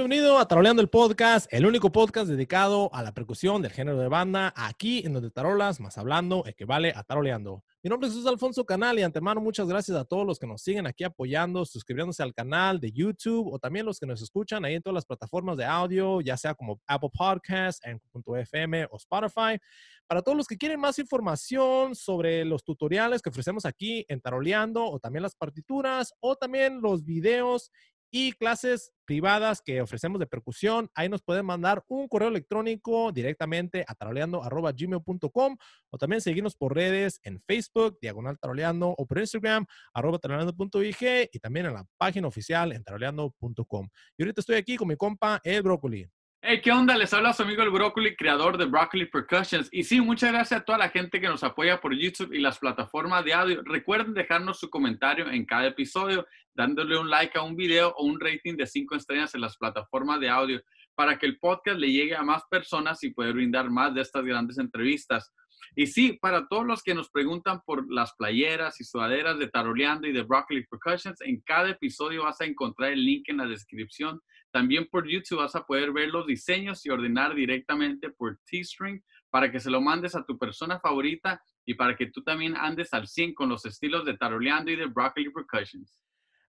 bienvenido a Taroleando el Podcast, el único podcast dedicado a la percusión del género de banda, aquí en donde tarolas más hablando equivale a taroleando. Mi nombre es Jesús Alfonso Canal y antemano muchas gracias a todos los que nos siguen aquí apoyando, suscribiéndose al canal de YouTube o también los que nos escuchan ahí en todas las plataformas de audio, ya sea como Apple Podcasts, FM o Spotify. Para todos los que quieren más información sobre los tutoriales que ofrecemos aquí en Taroleando o también las partituras o también los videos y clases privadas que ofrecemos de percusión. Ahí nos pueden mandar un correo electrónico directamente a taroleando.gmail.com o también seguirnos por redes en Facebook, Diagonal Taroleando, o por Instagram, arroba taroleando.ig y también en la página oficial en taroleando.com. Y ahorita estoy aquí con mi compa, El Brócoli. Hey, ¿qué onda? Les habla su amigo el Brócoli, creador de Broccoli Percussions. Y sí, muchas gracias a toda la gente que nos apoya por YouTube y las plataformas de audio. Recuerden dejarnos su comentario en cada episodio, dándole un like a un video o un rating de 5 estrellas en las plataformas de audio para que el podcast le llegue a más personas y poder brindar más de estas grandes entrevistas. Y sí, para todos los que nos preguntan por las playeras y sudaderas de Taroleando y de Broccoli Percussions, en cada episodio vas a encontrar el link en la descripción. También por YouTube vas a poder ver los diseños y ordenar directamente por T-String para que se lo mandes a tu persona favorita y para que tú también andes al 100 con los estilos de Taroleando y de Broccoli Percussions.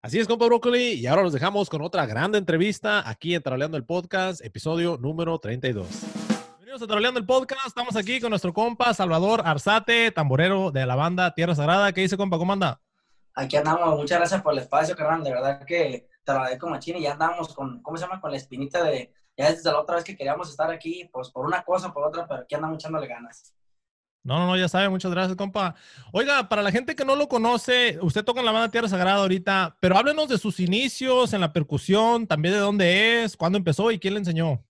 Así es, compa Broccoli, y ahora los dejamos con otra grande entrevista aquí en Taroleando el Podcast, episodio número 32. Bienvenidos a Troleando el Podcast. Estamos aquí con nuestro compa Salvador Arzate, tamborero de la banda Tierra Sagrada. ¿Qué dice, compa? ¿Cómo anda? Aquí andamos. Muchas gracias por el espacio, carnal. De verdad que te lo agradezco, machín. Y ya andamos con, ¿cómo se llama? Con la espinita de, ya desde la otra vez que queríamos estar aquí, pues por una cosa o por otra, pero aquí andamos echándole ganas. No, no, no, ya sabe, muchas gracias, compa. Oiga, para la gente que no lo conoce, usted toca en la banda Tierra Sagrada ahorita, pero háblenos de sus inicios en la percusión, también de dónde es, cuándo empezó y quién le enseñó.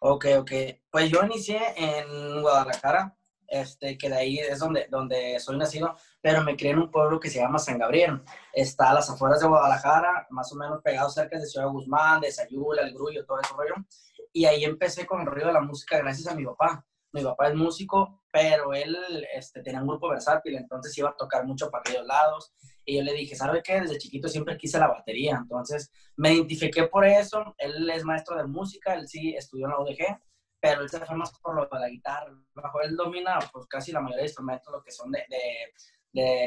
Ok, ok. Pues yo inicié en Guadalajara, este, que de ahí es donde, donde soy nacido, pero me crié en un pueblo que se llama San Gabriel. Está a las afueras de Guadalajara, más o menos pegado cerca de Ciudad Guzmán, de Sayula, El Grullo, todo ese rollo. Y ahí empecé con el rollo de la música gracias a mi papá. Mi papá es músico, pero él este, tenía un grupo versátil, entonces iba a tocar mucho para aquellos lados. Y yo le dije, ¿sabe qué? Desde chiquito siempre quise la batería. Entonces me identifiqué por eso. Él es maestro de música, él sí estudió en la UDG, pero él se fue más por lo de la guitarra. Bajo él domina pues casi la mayoría de instrumentos, lo que son de, de,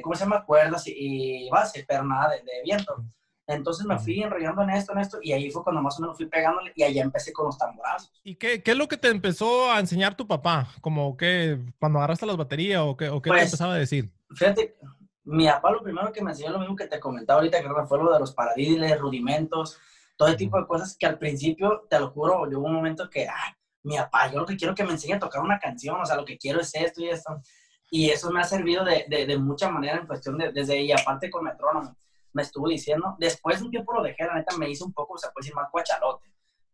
¿cómo se llama? Cuerdas y, base, pero nada de, viento. Entonces me fui enrollando en esto, en esto, y ahí fue cuando más o menos fui pegándole, y ahí empecé con los tamborazos. ¿Y qué, qué es lo que te empezó a enseñar tu papá? Como que cuando agarraste las baterías, o qué, o qué te pues, empezaba a decir? Fíjate, mi papá lo primero que me enseñó lo mismo que te comentaba ahorita, que fue lo de los paradiles, rudimentos, todo ese tipo de cosas que al principio, te lo juro, hubo un momento que, ah, mi papá, yo lo que quiero que me enseñe a tocar una canción, o sea, lo que quiero es esto y esto. Y eso me ha servido de, de, de mucha manera en cuestión de, desde ahí, aparte con metrónomo, me estuvo diciendo, después de un tiempo lo dejé, la neta me hizo un poco, se puede decir, más cuachalote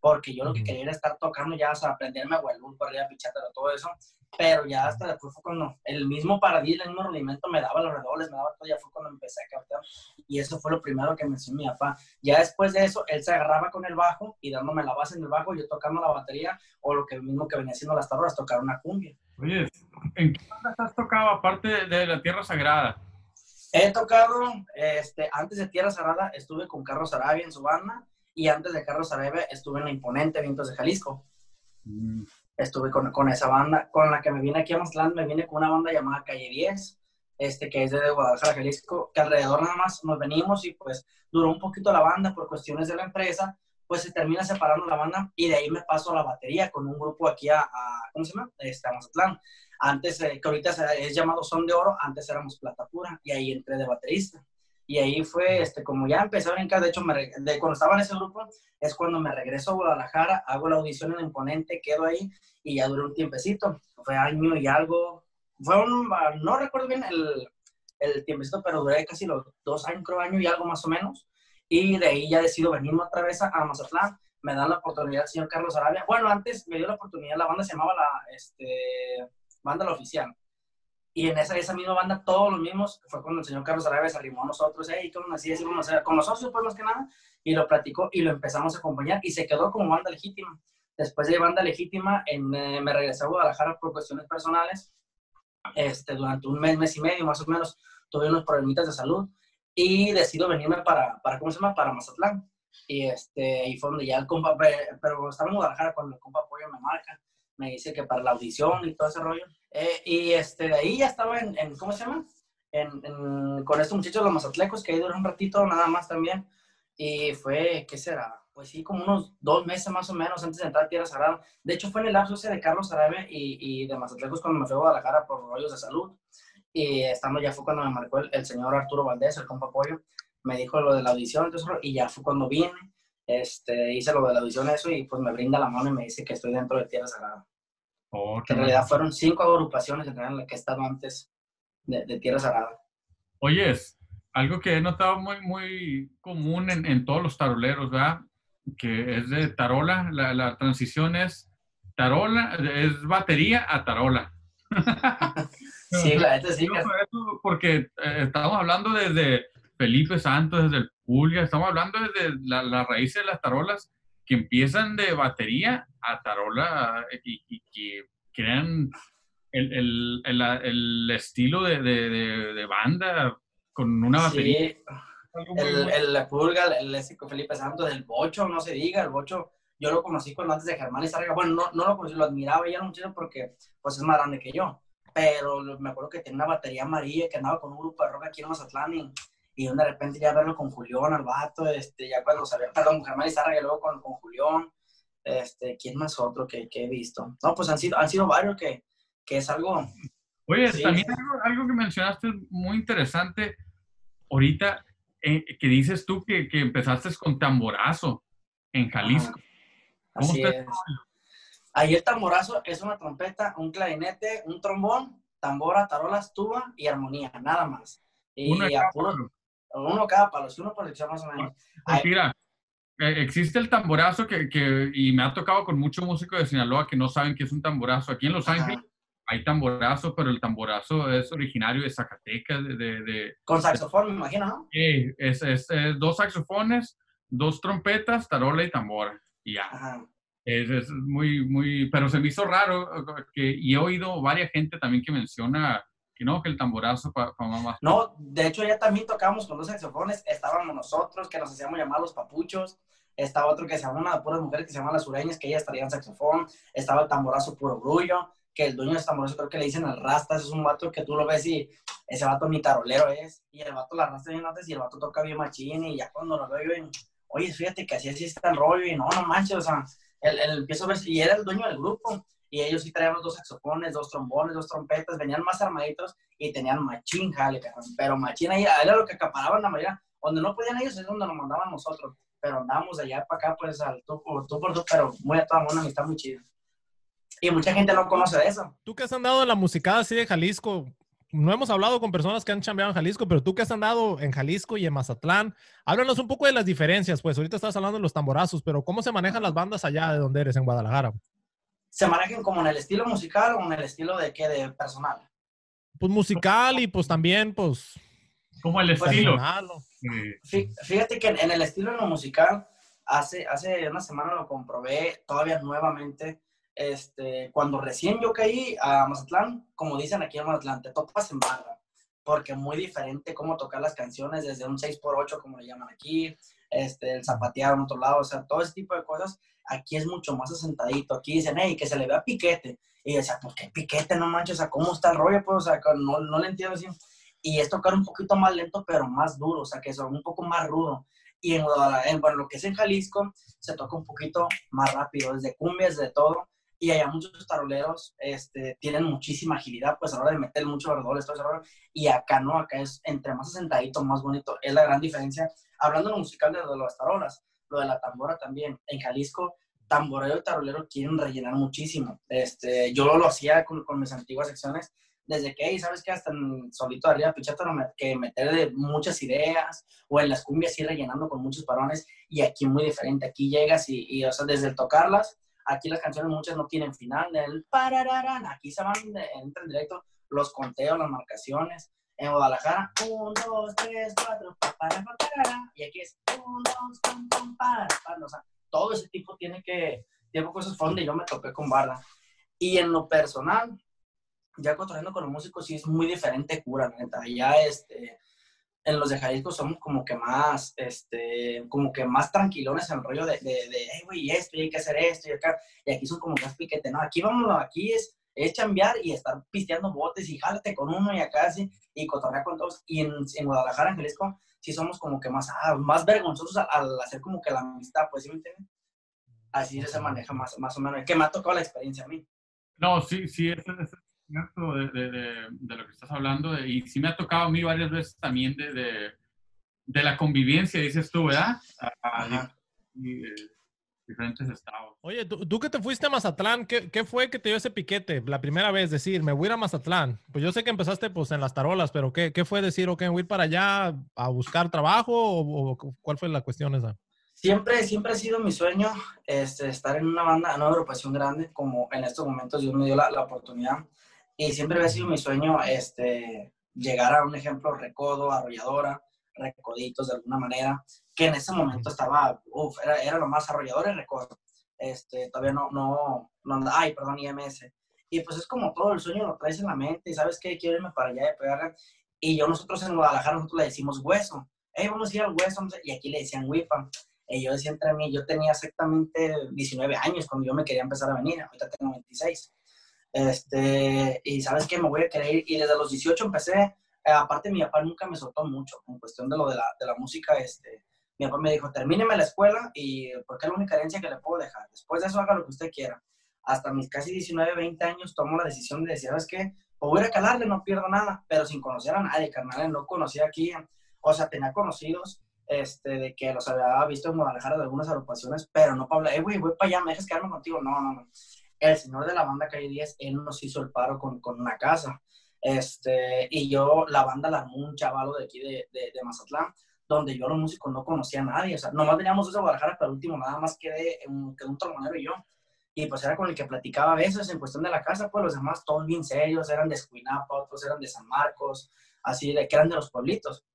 porque yo lo que quería era estar tocando ya, o sea, aprenderme a Guadalupe, arriba, pichatero, todo eso, pero ya hasta después fue cuando el mismo paradis, el mismo rudimento me daba los redobles, me daba todo, ya fue cuando empecé a captar, y eso fue lo primero que me enseñó mi papá. Ya después de eso, él se agarraba con el bajo y dándome la base en el bajo, yo tocando la batería, o lo que mismo que venía haciendo las tablas, tocar una cumbia. Oye, ¿en qué bandas has tocado aparte de la Tierra Sagrada? He tocado, este, antes de Tierra Sagrada, estuve con Carlos Arabia en su banda, y antes de Carlos Areve estuve en la imponente Vientos de Jalisco. Mm. Estuve con, con, esa banda, con la que me vine aquí a Mazatlán, me vine con una banda llamada Calle 10, este, que es de Guadalajara, Jalisco, que alrededor nada más nos venimos y pues duró un poquito la banda por cuestiones de la empresa, pues se termina separando la banda y de ahí me paso a la batería con un grupo aquí a, ¿cómo se llama? Este, a Mazatlán. Antes, eh, que ahorita es llamado Son de Oro, antes éramos Plata Pura y ahí entré de baterista. Y ahí fue, este, como ya empecé a brincar, de hecho, me, de, cuando estaba en ese grupo, es cuando me regreso a Guadalajara, hago la audición en Imponente, quedo ahí y ya duré un tiempecito. Fue año y algo. Fue un, no recuerdo bien el, el tiempecito, pero duré casi los dos años, creo, año y algo más o menos. Y de ahí ya decido venirme otra vez a, Mazatlán. Me dan la oportunidad el señor Carlos Arabia. Bueno, antes me dio la oportunidad, la banda se llamaba la este, Banda La Oficial y en esa, esa misma banda, todos los mismos, fue cuando el señor Carlos Arabia se arrimó a nosotros, hey, ¿cómo así decimos? Con los socios, pues más que nada, y lo platicó y lo empezamos a acompañar y se quedó como banda legítima. Después de banda legítima, en, eh, me regresé a Guadalajara por cuestiones personales. Este, durante un mes, mes y medio más o menos, tuve unos problemitas de salud y decido venirme para, para ¿cómo se llama? Para Mazatlán. Y este, y fue donde ya el compa, pero estaba en Guadalajara cuando el compa Pollo me marca, me dice que para la audición y todo ese rollo. Eh, y este, de ahí ya estaba en, en ¿cómo se llama? En, con estos muchachos, los mazatlecos, que ahí duró un ratito nada más también. Y fue, ¿qué será? Pues sí, como unos dos meses más o menos antes de entrar a Tierra Sagrada. De hecho, fue en el lapso ese de Carlos Arabe y, y de Mazatlecos cuando me fui a Guadalajara por rollos de salud. Y estando ya fue cuando me marcó el, el señor Arturo Valdés, el compa Pollo, me dijo lo de la audición, entonces, y ya fue cuando vine, este, hice lo de la audición, eso, y pues me brinda la mano y me dice que estoy dentro de Tierra Sagrada. Oh, que en realidad fueron cinco agrupaciones en las que he estado antes de, de Tierra Sagrada. Oyes, algo que he notado muy, muy común en, en todos los taroleros, ¿verdad? Que es de tarola, la, la transición es tarola, es batería a tarola. sí, la sí. Porque eh, estamos hablando desde Felipe Santos, desde el Pulga, estamos hablando desde la, la raíz de las tarolas que empiezan de batería a tarola eh, y, que crean el, el, el, el estilo de, de, de, banda con una batería. Sí. El, el, Pulga, el, Felipe Santos, del Bocho, no se diga, el Bocho, yo lo conocí cuando antes de Germán y Sarga, bueno, no, no lo conocí, lo admiraba ya mucho porque pues es más grande que yo, pero me acuerdo que tenía una batería amarilla que andaba con un grupo de rock aquí en Mazatlán y y de repente ya verlo con Julián, al vato, este, ya cuando sabía, perdón, Germán Izarra y luego con, con Julián, este, ¿quién más otro que, que, he visto? No, pues han sido, han sido varios que, que es algo... Oye, también algo, algo, que mencionaste muy interesante ahorita, eh, que dices tú que, que, empezaste con tamborazo en Jalisco. así es. Ahí el tamborazo es una trompeta, un clarinete, un trombón, tambora, tarolas, tuba y armonía, nada más. Y uno a puro, uno cada palo, uno por más o menos. Pues mira, eh, existe el tamborazo que, que, y me ha tocado con muchos músicos de Sinaloa que no saben qué es un tamborazo. Aquí en Los Ángeles hay tamborazo, pero el tamborazo es originario de Zacatecas. De, de, con saxofón, me imagino, ¿no? Sí, es, es, dos saxofones, dos trompetas, tarola y tambora. Y ya. Es, es, muy, muy, pero se me hizo raro que, y he oído varias gente también que menciona que no, que el tamborazo para pa No, de hecho ya también tocábamos con dos saxofones, estábamos nosotros, que nos hacíamos llamar los papuchos, estaba otro que se llama una de puras mujeres que se llama las sureñas, que ellas traían saxofón, estaba el tamborazo puro grullo, que el dueño de ese tamborazo creo que le dicen el rastas, es un vato que tú lo ves y ese vato ni tarolero es, y el vato la rastas bien notas y el vato toca bien machín, y ya cuando lo veo yo, oye, fíjate que así así está el rollo, y no, no manches, o sea, él, empiezo a ver, y era el dueño del grupo, y ellos sí traían dos saxofones, dos trombones, dos trompetas, venían más armaditos y tenían machín, jale, pero machín ahí era lo que acaparaban la mayoría. Donde no podían ellos es donde nos mandaban nosotros, pero andábamos de allá para acá, pues al tú, por pero muy a toda una amistad muy chida. Y mucha gente no conoce de eso. Tú que has andado en la musicada así de Jalisco, no hemos hablado con personas que han chambeado en Jalisco, pero tú que has andado en Jalisco y en Mazatlán, háblanos un poco de las diferencias, pues ahorita estás hablando de los tamborazos, pero ¿cómo se manejan las bandas allá de donde eres, en Guadalajara? se manejen como en el estilo musical o en el estilo de qué, de personal. Pues musical y pues también, pues... Como el pues, estilo. Fíjate que en el estilo en lo musical, hace, hace una semana lo comprobé todavía nuevamente, este, cuando recién yo caí a Mazatlán, como dicen aquí en Mazatlán, te topas en barra, porque muy diferente cómo tocar las canciones desde un 6x8, como le llaman aquí, este, el zapatear en otro lado, o sea, todo ese tipo de cosas aquí es mucho más asentadito. Aquí dicen, hey, que se le vea piquete. Y decía, pues qué piquete, no manches, o sea, ¿cómo está el rollo? Pues, o sea, no, no le entiendo así. Y es tocar un poquito más lento, pero más duro, o sea, que es un poco más rudo. Y en, en bueno, lo que es en Jalisco, se toca un poquito más rápido, desde cumbias, de todo. Y allá muchos taroleros este, tienen muchísima agilidad, pues a la hora de meter mucho verdor, rollo. Y acá no, acá es entre más asentadito, más bonito. Es la gran diferencia. Hablando de lo musical de, de las tarolas, lo de la tambora también. En Jalisco, tamborero y tarolero quieren rellenar muchísimo. Este, yo lo, lo hacía con, mis antiguas secciones, desde que, ¿sabes que Hasta en solito arriba pichata, que meter de muchas ideas, o en las cumbias ir rellenando con muchos parones, y aquí muy diferente, aquí llegas y, y o sea, desde el tocarlas, aquí las canciones muchas no tienen final, el parararán, aquí se van, entran directo los conteos, las marcaciones, en Guadalajara, 1, 2, 3, 4, para, para, y aquí es 1, 2, para, para, o sea, todo ese tipo tiene que, tiene cosas donde yo me toqué con barda. Y en lo personal, ya cotorreando con los músicos, sí es muy diferente cura, neta. Ya, este, en los de Jalisco somos como que más, este, como que más tranquilones en el rollo de, de, de hey, güey, esto, y hay que hacer esto, y acá, y aquí son como más piquete, no, aquí vamos, aquí es, es chambear y estar pisteando botes y jálate con uno y acá así, y cotorrear con todos, y en, en Guadalajara, en Jalisco, sí somos como que más, ah, más vergonzosos al, al, hacer como que la amistad, pues, ¿sí me entienden? Así se maneja más, más o menos, que me ha tocado la experiencia a mí. No, sí, sí, eso, es cierto de, de, de, de, lo que estás hablando. y sí me ha tocado a mí varias veces también de, de, la convivencia, dices tú, ¿verdad? A, y, eh, diferentes estados. Oye, ¿tú, tú, que te fuiste a Mazatlán, ¿qué, ¿qué, fue que te dio ese piquete la primera vez? Decir, me voy a ir a Mazatlán. Pues yo sé que empezaste pues en las tarolas, pero ¿qué, qué fue decir, ok, voy a ir para allá a buscar trabajo o, o cuál fue la cuestión esa? Siempre, siempre ha sido mi sueño este, estar en una banda, en una agrupación grande, como en estos momentos Dios me dio la, la oportunidad. Y siempre ha sido mi sueño este, llegar a un ejemplo Recodo, Arrolladora, Recoditos de alguna manera, que en ese momento estaba, uf, era, era lo más arrollador el Recodo. Este, todavía no, no, no, ay, perdón, IMS. Y pues es como todo, el sueño lo traes en la mente y sabes que quiero irme para allá y pegarle. Y yo, nosotros en Guadalajara, nosotros le decimos hueso. Hey, vamos a ir al hueso. Y aquí le decían huipa. Y yo decía entre mí, yo tenía exactamente 19 años cuando yo me quería empezar a venir, ahorita tengo 26. Este, y sabes que me voy a querer ir, y desde los 18 empecé, eh, aparte mi papá nunca me soltó mucho en cuestión de lo de la, de la música, este, mi papá me dijo, termíneme la escuela y porque es la única herencia que le puedo dejar, después de eso haga lo que usted quiera. Hasta mis casi 19, 20 años tomo la decisión de decir, ¿sabes qué? Pues voy a calarle, no pierdo nada, pero sin conocer a nadie, carnal, no conocía aquí, o sea, tenía conocidos, este, de que los había visto en Guadalajara de algunas agrupaciones, pero no para hablar, eh, güey, voy para allá, me dejas quedarme contigo. No, no, no. El señor de la banda Calle 10, él nos hizo el paro con, con una casa. Este, y yo, la banda la armó un chavalo de aquí de, de, de, Mazatlán, donde yo los músicos no conocía a nadie. O sea, nomás teníamos ese Guadalajara, pero último nada más quedé un, quedé un trombonero y yo. Y pues era con el que platicaba a veces en cuestión de la casa, pues los demás todos bien serios, eran de Escuinapa, otros eran de San Marcos, así de que eran de los pueblitos.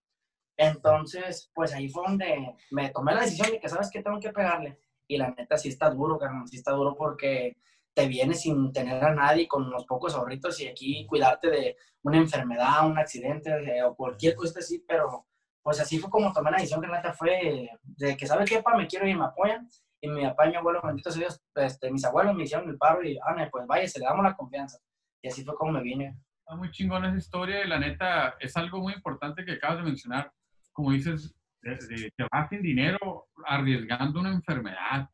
Entonces, pues ahí fue donde me tomé la decisión de que, ¿sabes qué? Tengo que pegarle. Y la neta sí está duro, carnal, sí está duro porque te vienes sin tener a nadie, con unos pocos ahorritos y aquí cuidarte de una enfermedad, un accidente de, o cualquier cosa así, pero pues así fue como tomé la decisión que neta fue de que, ¿sabes qué, pa? Me quiero ir, me apoyan. Y mi papá y mi abuelo, benditos Dios, este, mis abuelos me hicieron el paro y, ah, pues vaya, se le damos la confianza. Y así fue como me vine. Está muy chingón esa historia y la neta es algo muy importante que acabas de mencionar como dices, te vas sin dinero arriesgando una enfermedad.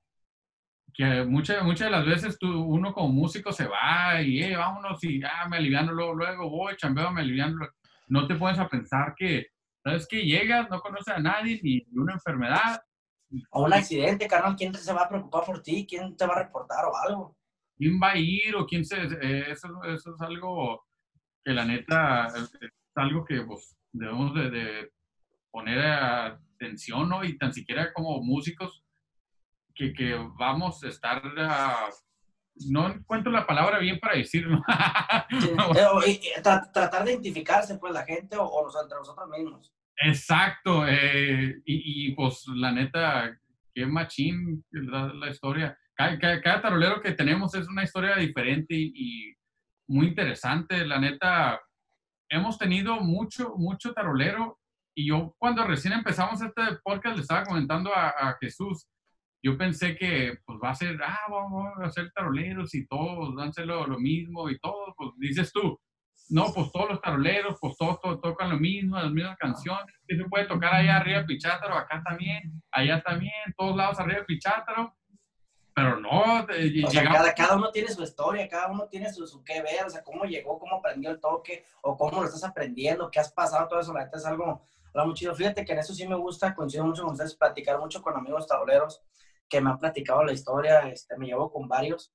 Que muchas, muchas de las veces tú, uno como músico se va y eh, vámonos y ah, me aliviano luego, luego voy, chambeo, me aliviano. No te pones a pensar que, ¿sabes que Llegas, no conoces a nadie, ni una enfermedad. O un accidente, carnal, ¿quién se va a preocupar por ti? ¿Quién te va a reportar o algo? ¿Quién va a ir o quién se...? Eh, eso, eso es algo que la neta es algo que pues, debemos de, de poner atención, ¿no? Y tan siquiera como músicos que, que vamos a estar, uh, no encuentro la palabra bien para decirlo. sí, tratar de identificarse, pues, la gente o, o entre nosotros mismos. Exacto, eh, y, y, pues la neta, qué machín la, la historia. Cada, cada, cada, tarolero que tenemos es una historia diferente y, y muy interesante. La neta, hemos tenido mucho, mucho tarolero y yo cuando recién empezamos este podcast le estaba comentando a, a Jesús, yo pensé que pues va a ser, ah, vamos a hacer taroleros y todos hacer lo, mismo y todo, pues dices tú, no, pues todos los taroleros, pues todos, todos tocan lo mismo, las mismas canciones, que se puede tocar allá arriba Pichátaro, acá también, allá también, todos lados arriba Pichátaro, pero no. Eh, o sea, cada, cada, uno tiene su historia, cada uno tiene su, su qué ver, o sea, cómo llegó, cómo aprendió el toque, o cómo lo estás aprendiendo, qué has pasado, todo eso, la neta es algo Hola, muy chido. Fíjate que en eso sí me gusta, coincido mucho con ustedes, platicar mucho con amigos tableros que me han platicado la historia, este, me llevo con varios,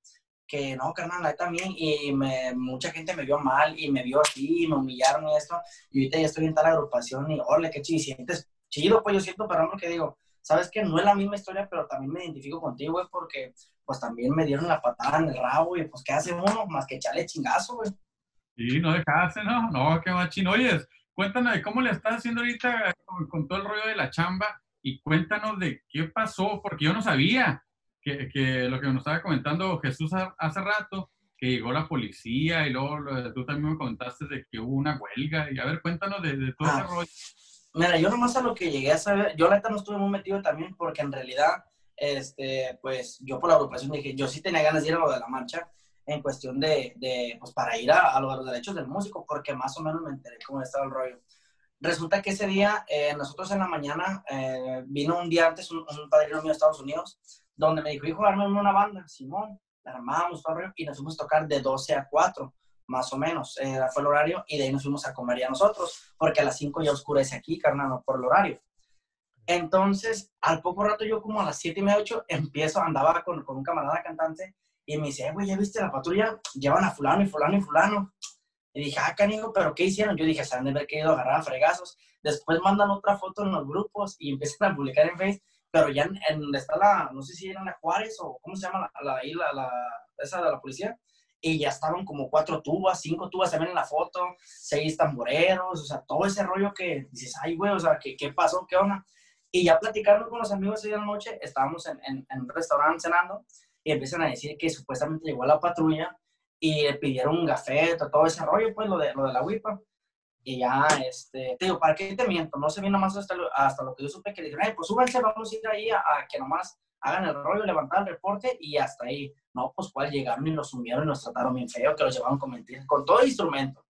que no, carnal, ahí también, y me, mucha gente me vio mal, y me vio así, y me humillaron y esto, y ahorita ya estoy en tal agrupación, y ole, qué chido, sientes chido, pues yo siento, pero que digo, sabes que no es la misma historia, pero también me identifico contigo, güey, porque pues también me dieron la patada en el rabo, y pues, ¿qué hace uno? Más que echarle chingazo, güey. Sí, no dejaste, ¿no? No, qué machín. Oyes, cuéntanos de cómo le estás haciendo ahorita con, todo el rollo de la chamba y cuéntanos de qué pasó, porque yo no sabía que, que lo que nos estaba comentando Jesús hace rato, que llegó la policía y luego tú también me contaste de que hubo una huelga. Y a ver, cuéntanos de, de todo ah, ese rollo. Mira, yo nomás a lo que llegué a saber, yo la neta no estuve muy metido también porque en realidad, este, pues yo por la agrupación dije, yo sí tenía ganas de ir a lo de la marcha en cuestión de, de pues para ir a, a, los derechos del músico, porque más o menos me enteré cómo estaba el rollo. Resulta que ese día, eh, nosotros en la mañana, eh, vino un día antes un, un, padrino mío de Estados Unidos, donde me dijo, hijo, arme una banda, Simón, la armamos, y nos fuimos a tocar de 12 a 4 más o menos, eh, fue el horario, y de ahí nos fuimos a comer ya nosotros, porque a las 5 ya oscurece aquí, carnal, por el horario. Entonces, al poco rato yo como a las 7 y media, 8, empiezo, andaba con, con un camarada cantante, y me dice, güey, ¿ya viste la patrulla? Llevan a fulano y fulano y fulano. Y dije, ah, canijo, ¿pero qué hicieron? Yo dije, se han de haber querido agarrar a fregazos. Después mandan otra foto en los grupos y empiezan a publicar en Facebook, pero ya en, en donde está la, no sé si era la Juárez o cómo se llama la, la, la, la, esa de la policía, y ya estaban como cuatro tubas, cinco tubas también en la foto, seis tamboreros, o sea, todo ese rollo que dices, ay, güey, o sea, ¿qué, qué pasó? ¿Qué onda? Y ya platicando con los amigos esa noche, estábamos en, en, en, un restaurante cenando y empiezan a decir que supuestamente llegó la patrulla y le pidieron un gafete, todo ese rollo, pues, lo de, lo de la WIPA. Y ya, este, te digo, ¿para qué te miento? No se vino más hasta lo, hasta lo que yo supe que dijeron, ay, pues súbanse, vamos a ir ahí a, a que nomás hagan el rollo, levantar el reporte y hasta ahí. No, pues cuál llegaron y nos sumieron y nos trataron bien feo, que los llevaban con mentiras, con todo instrumento,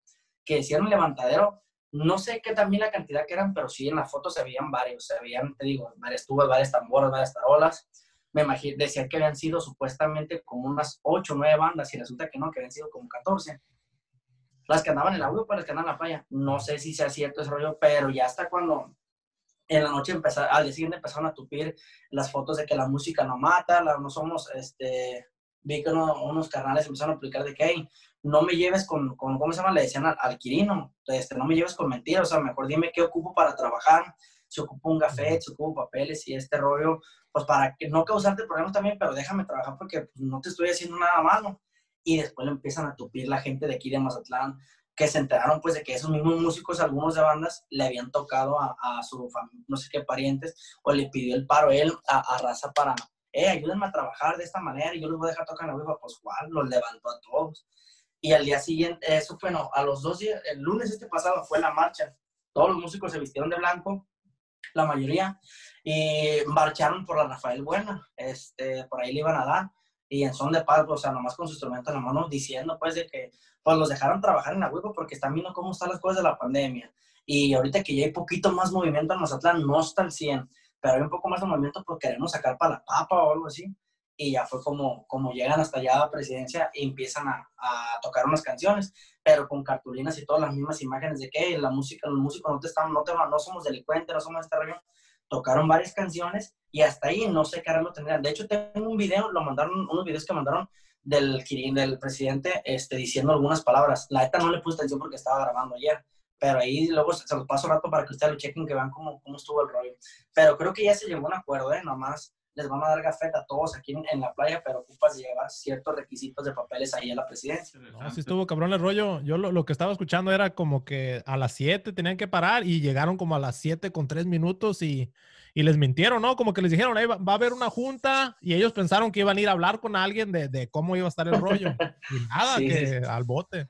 que hicieron levantadero. No sé qué también la cantidad que eran, pero sí en la foto se veían varios, se veían, te digo, varias tubas, varias tamboras, varias tarolas. Me imagino, decían que habían sido supuestamente como unas 8 o 9 bandas y resulta que no, que habían sido como 14. Las que andaban en la para las que andaban en la playa. No sé si sea cierto ese rollo, pero ya hasta cuando en la noche empezar, al día siguiente empezaron a tupir las fotos de que la música no mata, la, no somos, este, vi que uno, unos carnales empezaron a publicar de que, hey, no me lleves con, con, ¿cómo se llama? Le decían al, al Quirino, este, no me lleves con mentiras, o sea, mejor dime qué ocupo para trabajar, si ocupo un café, si ocupo papeles y este rollo, pues para que no causarte problemas también, pero déjame trabajar porque pues, no te estoy haciendo nada malo. Y después lo empiezan a tupir la gente de aquí de Mazatlán, que se enteraron pues de que esos mismos músicos, algunos de bandas, le habían tocado a, a su familia, no sé qué parientes, o le pidió el paro él a, a raza para, eh, ayúdenme a trabajar de esta manera y yo les voy a dejar tocar en la UEFA, pues cuál, los levantó a todos. Y al día siguiente, eso fue, no, a los dos días, el lunes este pasado fue la marcha, todos los músicos se vistieron de blanco, la mayoría, y marcharon por la Rafael Buena, este, por ahí le iban a dar, y en son de paz, o sea, nomás con su instrumento en la mano, diciendo pues de que pues los dejaron trabajar en huevo porque están viendo cómo están las cosas de la pandemia. Y ahorita que ya hay poquito más movimiento en Mazatlán, no está al 100, pero hay un poco más de movimiento porque queremos sacar para la papa o algo así. Y ya fue como, como llegan hasta allá a presidencia y empiezan a, a tocar unas canciones, pero con cartulinas y todas las mismas imágenes de que la música, los músicos no, te están, no, te, no somos delincuentes, no somos de esta región. Tocaron varias canciones y hasta ahí no sé qué arreglo tendrían. De hecho, tengo un video, lo mandaron, unos videos que mandaron del, del presidente este, diciendo algunas palabras. La neta no le puse atención porque estaba grabando ayer, pero ahí luego se los paso rato para que ustedes lo chequen, que vean cómo, cómo estuvo el rollo. Pero creo que ya se llegó a un acuerdo, ¿eh? Nomás les van a dar gafeta a todos aquí en, en, la playa, pero ocupas llevar ciertos requisitos de papeles ahí a la presidencia. No, sí estuvo cabrón el rollo. Yo lo, lo, que estaba escuchando era como que a las 7 tenían que parar y llegaron como a las 7 con 3 minutos y, y les mintieron, ¿no? Como que les dijeron, hey, va, va, a haber una junta y ellos pensaron que iban a ir a hablar con alguien de, de cómo iba a estar el rollo. y nada, sí. que al bote.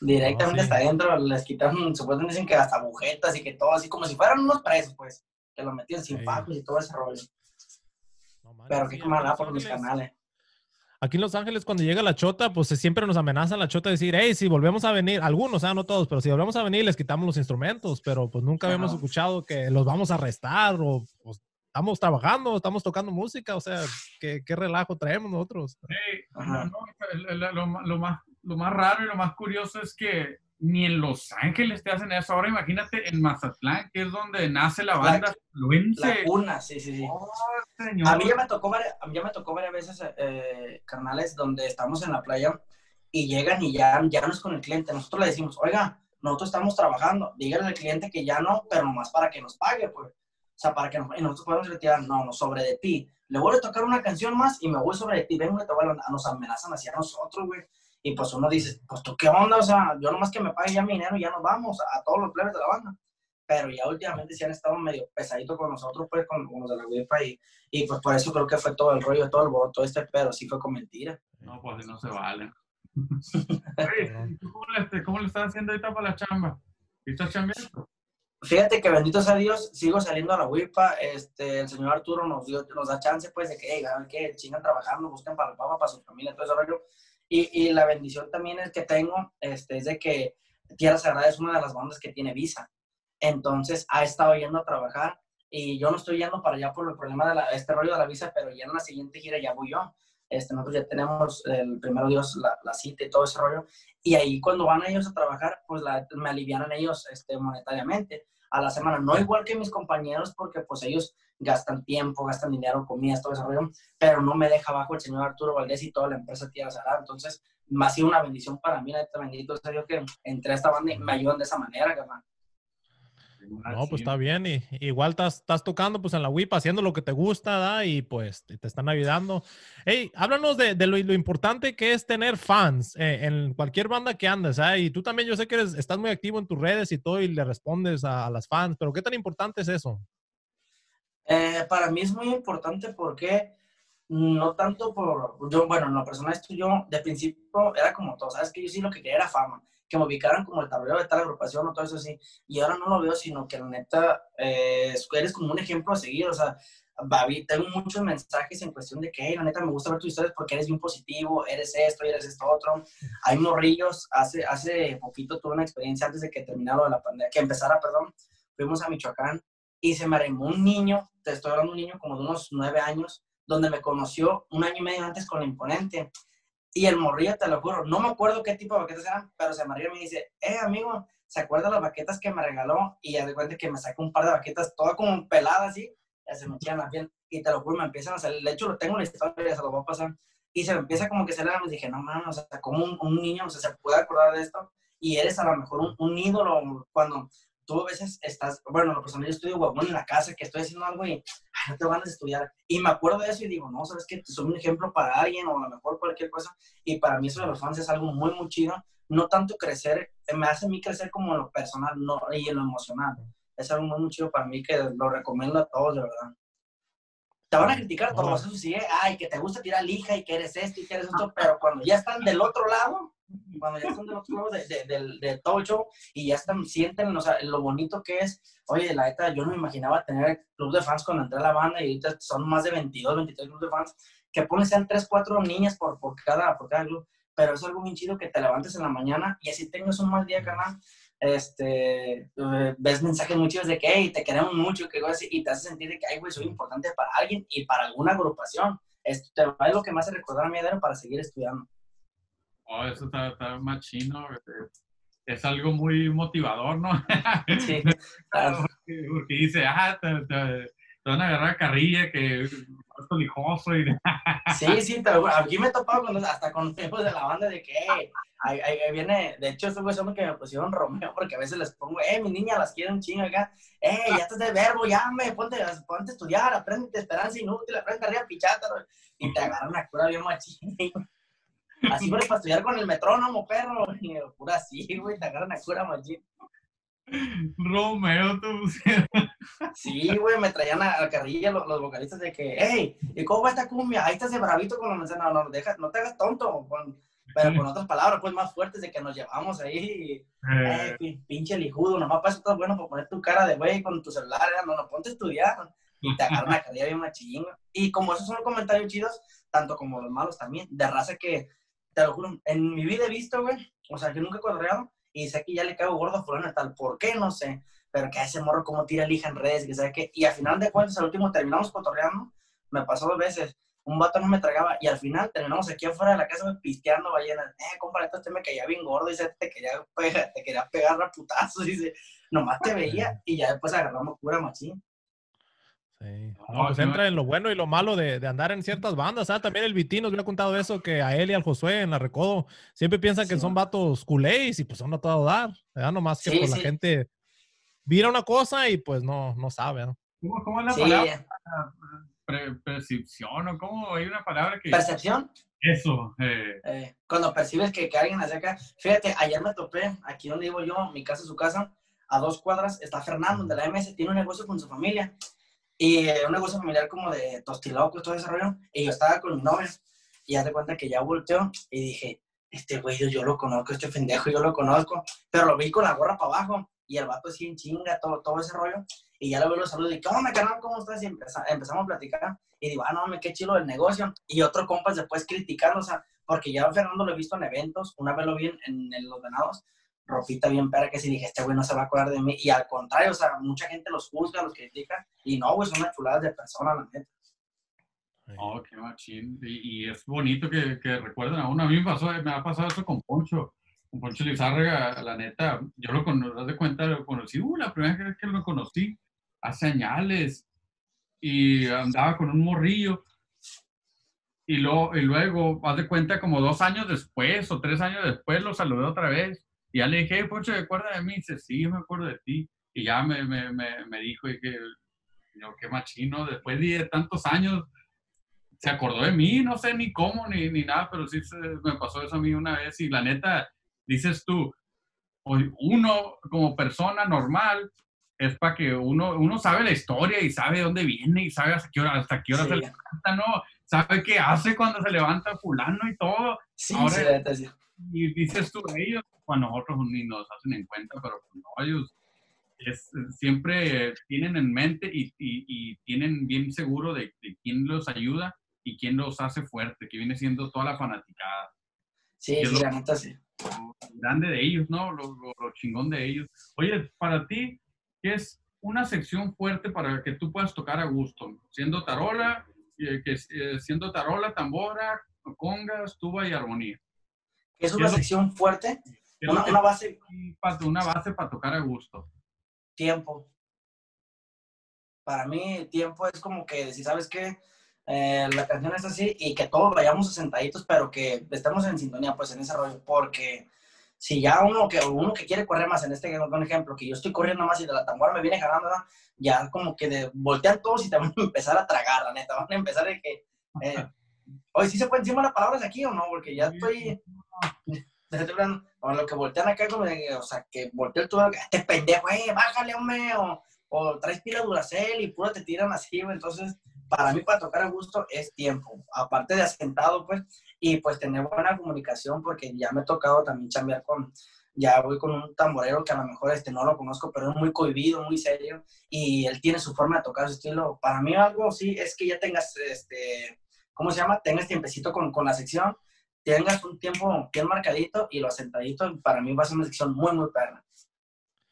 Directamente no, sí. hasta adentro les quitaron, supuestamente dicen que hasta agujetas y que todo así, como si fueran unos presos, pues, que lo metían sin sí. y todo ese rollo. Pero qué mala por mis canales. Aquí en Los Ángeles, cuando llega la chota, pues siempre nos amenazan la chota de decir, hey, si volvemos a venir, algunos, o sea, no todos, pero si volvemos a venir, les quitamos los instrumentos, pero pues nunca habíamos no. escuchado que los vamos a arrestar o pues, estamos trabajando, estamos tocando música, o sea, ¿qué, qué relajo traemos nosotros? Hey, no, no, lo, lo, más, lo más raro y lo más curioso es que ni en Los Ángeles te hacen eso. Ahora imagínate en Mazatlán, que es donde nace la banda La, la cuna, sí, sí, sí. Oh, a, mí ya me tocó, a mí ya me tocó varias veces, eh, carnales, donde estamos en la playa y llegan y ya, ya no es con el cliente. Nosotros le decimos, oiga, nosotros estamos trabajando. Díganle al cliente que ya no, pero nomás para que nos pague, pues. O sea, para que nos, y nosotros podemos retirar, no, no, sobre de ti. Le voy a tocar una canción más y me voy sobre de ti. Vengo y te voy a, nos amenazan hacia nosotros, güey. Y pues uno dice, pues tú qué onda, o sea, yo nomás que me pague ya mi dinero y ya nos vamos a, a todos los plebes de la banda. Pero ya últimamente sí han estado medio pesaditos con nosotros, pues, con, con los de la WIPA y, y pues por eso creo que fue todo el rollo, todo el voto este, pero sí fue con mentira. No, pues no se vale. Oye, ¿cómo, le, ¿cómo le estás haciendo ahorita para la chamba? ¿Estás chambeando? Fíjate que bendito sea Dios, sigo saliendo a la WIPA, este, el señor Arturo nos, dio, nos da chance, pues, de que, hey, a ver qué, sigan trabajando, busquen para el papá, para su familia, todo ese rollo. Y, y, la bendición también es que tengo, este, es de que Tierra Sagrada es una de las bandas que tiene visa. Entonces, ha estado yendo a trabajar y yo no estoy yendo para allá por el problema de la, este rollo de la visa, pero ya en la siguiente gira ya voy yo. Este, nosotros ya tenemos el primero Dios, la, la, cita y todo ese rollo. Y ahí cuando van ellos a trabajar, pues la, me alivianan ellos este, monetariamente a la semana. No igual que mis compañeros, porque pues ellos gastan tiempo, gastan dinero, comidas, todo ese rollo, pero no me deja abajo el señor Arturo Valdés y toda la empresa Tierra Sagrada. Entonces, me ha sido una bendición para mí, la bendito sea Dios que entré a esta banda y me ayudan de esa manera, hermano. No, pues está bien. Y, igual estás, estás, tocando pues en la WIP, haciendo lo que te gusta, ¿da? Y pues te están ayudando. Hey, háblanos de, de lo, lo, importante que es tener fans eh, en cualquier banda que andes, ¿ah? Y tú también, yo sé que eres, estás muy activo en tus redes y todo y le respondes a, a las fans, pero ¿qué tan importante es eso? Eh, para mí es muy importante porque no tanto por, yo, bueno, en lo personal esto yo de principio era como todo, ¿sabes? Que yo sí lo que quería era fama que me ubicaran como el tablero de tal agrupación o todo eso así. Y ahora no lo veo, sino que la neta, eh, eres como un ejemplo a seguir. O sea, Babi, tengo muchos mensajes en cuestión de que, hey, la neta, me gusta ver tus historias porque eres bien positivo, eres esto y eres esto otro. Hay morrillos. Hace, hace poquito tuve una experiencia antes de que terminara la pandemia, que empezara, perdón. Fuimos a Michoacán y se me arrimó un niño, te estoy hablando de un niño como de unos nueve años, donde me conoció un año y medio antes con la imponente. Y el morrillo, te lo juro, no me acuerdo qué tipo de baquetas eran, pero se me y me dice, eh, amigo, ¿se acuerda las baquetas que me regaló? Y ya de cuenta que me sacó un par de baquetas, todas como peladas así, ya se me echan la piel. Y te lo juro, me empiezan a salir. De hecho, lo tengo en la historia, se lo voy a pasar. Y se me empieza como que se le y dije, no mames, o sea, como un, un, niño, o sea, se puede acordar de esto. Y eres a lo mejor un, un ídolo cuando tú a veces estás, bueno, lo personal yo estudio huevón en la casa, que estoy haciendo algo y no te van a estudiar. Y me acuerdo de eso y digo, no, sabes que soy un ejemplo para alguien o a lo mejor cualquier cosa. Y para mí eso de los fans es algo muy, muy chido. No tanto crecer, me hace a mí crecer como en lo personal no, y en lo emocional. Es algo muy, muy chido para mí que lo recomiendo a todos, de verdad. Te van a criticar todos, eso sí, ¿eh? ay, que te gusta tirar lija y que eres esto y que eres esto, pero cuando ya están del otro lado, cuando ya están del otro lado de, de, de, todo el show y ya están, sienten o sea, lo bonito que es. Oye, la neta, yo no me imaginaba tener club de fans cuando entré a la banda y ahorita son más de 22, 23 clubes de fans, que ponen sean 3, 4 niñas por, por, cada, por cada club. Pero es algo bien chido que te levantes en la mañana y así tengas un mal día, canal. Este, eh, ves mensajes muy chidos de que, hey, te queremos mucho, que así, y te hace sentir de que, ay, güey, soy importante para alguien y para alguna agrupación. Esto te a lo que me hace recordar a mi para seguir estudiando. Oh, eso está, está más chino. Es algo muy motivador, ¿no? Sí. porque, porque, dice, ah, te, te, van a agarrar carrilla, que es lijoso y... sí, sí, pero aquí me he topado con, hasta con tiempos de la banda de que viene, de hecho, estos son que me pusieron Romeo, porque a veces les pongo, eh, mi niña las quiere un chingo acá, eh, ya estás de verbo, llame, ponte, ponte a estudiar, aprende esperanza inútil, aprende arriba pichata, y te agarran una cura bien machín. Así, güey, para estudiar con el metrónomo, perro. Y pura así, güey, te agarran a cura machín. Romeo, tú. Sí, güey, me traían a, la carrilla los, los, vocalistas de que, hey, ¿y cómo va esta cumbia? Ahí estás de bravito con los no, no, deja, no te hagas tonto. Con, pero con otras palabras, pues más fuertes de que nos llevamos ahí. Eh. Eh, pinche lijudo, nomás para eso todo bueno para poner tu cara de güey con tu celular, no, no, ponte a estudiar. Y te agarran la carrilla bien machín. Y como esos son comentarios chidos, tanto como los malos también, de raza que te lo juro, en mi vida he visto, güey, o sea, que nunca he y sé que ya le cago gordo a fulano tal, ¿por qué? No sé, pero que ese morro como tira lija en redes, que sabe qué, y al final de cuentas, al último terminamos cotorreando, me pasó dos veces, un vato no me tragaba, y al final terminamos aquí afuera de la casa pisteando ballenas, eh, compadre, este me caía bien gordo, dice, te quería pegar, te quería pegar a putazos, dice, nomás te veía, y ya después agarramos cura machín. Sí. No, pues entra en lo bueno y lo malo de, de andar en ciertas bandas. ¿sabes? También el Vitín nos había contado eso, que a él y al Josué en la Recodo siempre piensan que son vatos culés y pues son a todo dar. ¿verdad? Nomás que pues, la gente vira una cosa y pues no, no sabe. ¿no? ¿Cómo, ¿Cómo, es la palabra? percepción o cómo hay una palabra que... ¿Percepción? Eso. Eh. Eh, cuando percibes que, que alguien acerca... Fíjate, ayer me topé, aquí donde vivo yo, mi casa, su casa, a dos cuadras, está Fernando, de la MS, tiene un negocio con su familia y un negocio familiar como de tostilocos, todo ese rollo. Y yo estaba con mi novia. Y ya te cuenta que ya volteó y dije, este güey, yo, lo conozco, este pendejo, yo lo conozco. Pero lo vi con la gorra para abajo. y el vato así en chinga, todo, todo ese rollo. Y ya le veo los saludos y, ¿qué onda, canal? ¿Cómo estás? Y empezamos a platicar. Y digo, ah, no, me qué chido el negocio. Y otro compa después criticando, o sea, porque ya a Fernando lo he visto en eventos, una vez lo vi en, en Los Venados, ropita bien pera que si dije, este güey no se va a acordar de mí. Y al contrario, o sea, mucha gente los juzga, los critica. Y no, güey, son unas chuladas de persona, la neta. Oh, qué machín. Y, es bonito que, que, recuerden a uno. A mí me, pasó, me ha pasado eso con Poncho. Con Poncho Lizárraga, la neta, yo lo conocí, de cuenta, lo conocí, uh, la primera vez que lo conocí, hace añales. Y andaba con un morrillo. Y, lo, y luego, haz de cuenta, como dos años después o tres años después, lo saludé otra vez. Y ya le dije, hey, Poncho, ¿te acuerdas de mí? Y dice, sí, me acuerdo de ti. Y ya me, me, me, me dijo, y que, yo, qué machino, después de tantos años, se acordó de mí, no sé ni cómo ni, ni nada, pero sí se, me pasó eso a mí una vez y la neta, dices tú, uno como persona normal es para que uno, uno sabe la historia y sabe dónde viene y sabe hasta qué hora, hasta qué hora se levanta, ¿no? Sabe qué hace cuando se levanta fulano y todo. Sí, Ahora, sí, Y dices tú, ellos, bueno, nosotros ni nos hacen en cuenta, pero pues no, ellos es, siempre tienen en mente y, y, y tienen bien seguro de, de quién los ayuda y quién los hace fuerte, que viene siendo toda la fanaticada. Sí, sí, la neta sí. grande de ellos, ¿no? Lo, lo, chingón de ellos. Oye, para ti, ¿qué es una sección fuerte para que tú puedas tocar a gusto? Siendo tarola, eh, que, eh, siendo tarola, tambora, congas, tuba y armonía. ¿Es una sección fuerte? Una, una, base. Una base para tocar a gusto. Tiempo. Para mí, tiempo es como que, si sabes qué, eh, la canción es así y que todos vayamos sentaditos, pero que estemos en sintonía, pues en ese rollo, porque si ya uno que, uno que quiere correr más, en este un ejemplo, que yo estoy corriendo más y de la tambora me viene jalando, ya como que de, voltean todos y te van a empezar a tragar, la neta, van a empezar de que, eh, oye, ¿sí se pueden decir las palabras aquí o no? Porque ya estoy, o lo que voltean acá, como de, o sea, que voltea el tubo, este pendejo, eh, bájale, hombre, o, o traes pila Duracell y puro te tiran así, entonces para mí para tocar a gusto es tiempo, aparte de asentado, pues, y pues tener buena comunicación, porque ya me he tocado también chambear con, ya voy con un tamborero que a lo mejor este no lo conozco, pero es muy cohibido, muy serio, y él tiene su forma de tocar su estilo. Para mí algo sí es que ya tengas, este, ¿cómo se llama? Tengas tiempecito con, con la sección, tengas un tiempo bien marcadito y lo asentadito, para mí va a ser una sección muy, muy perra.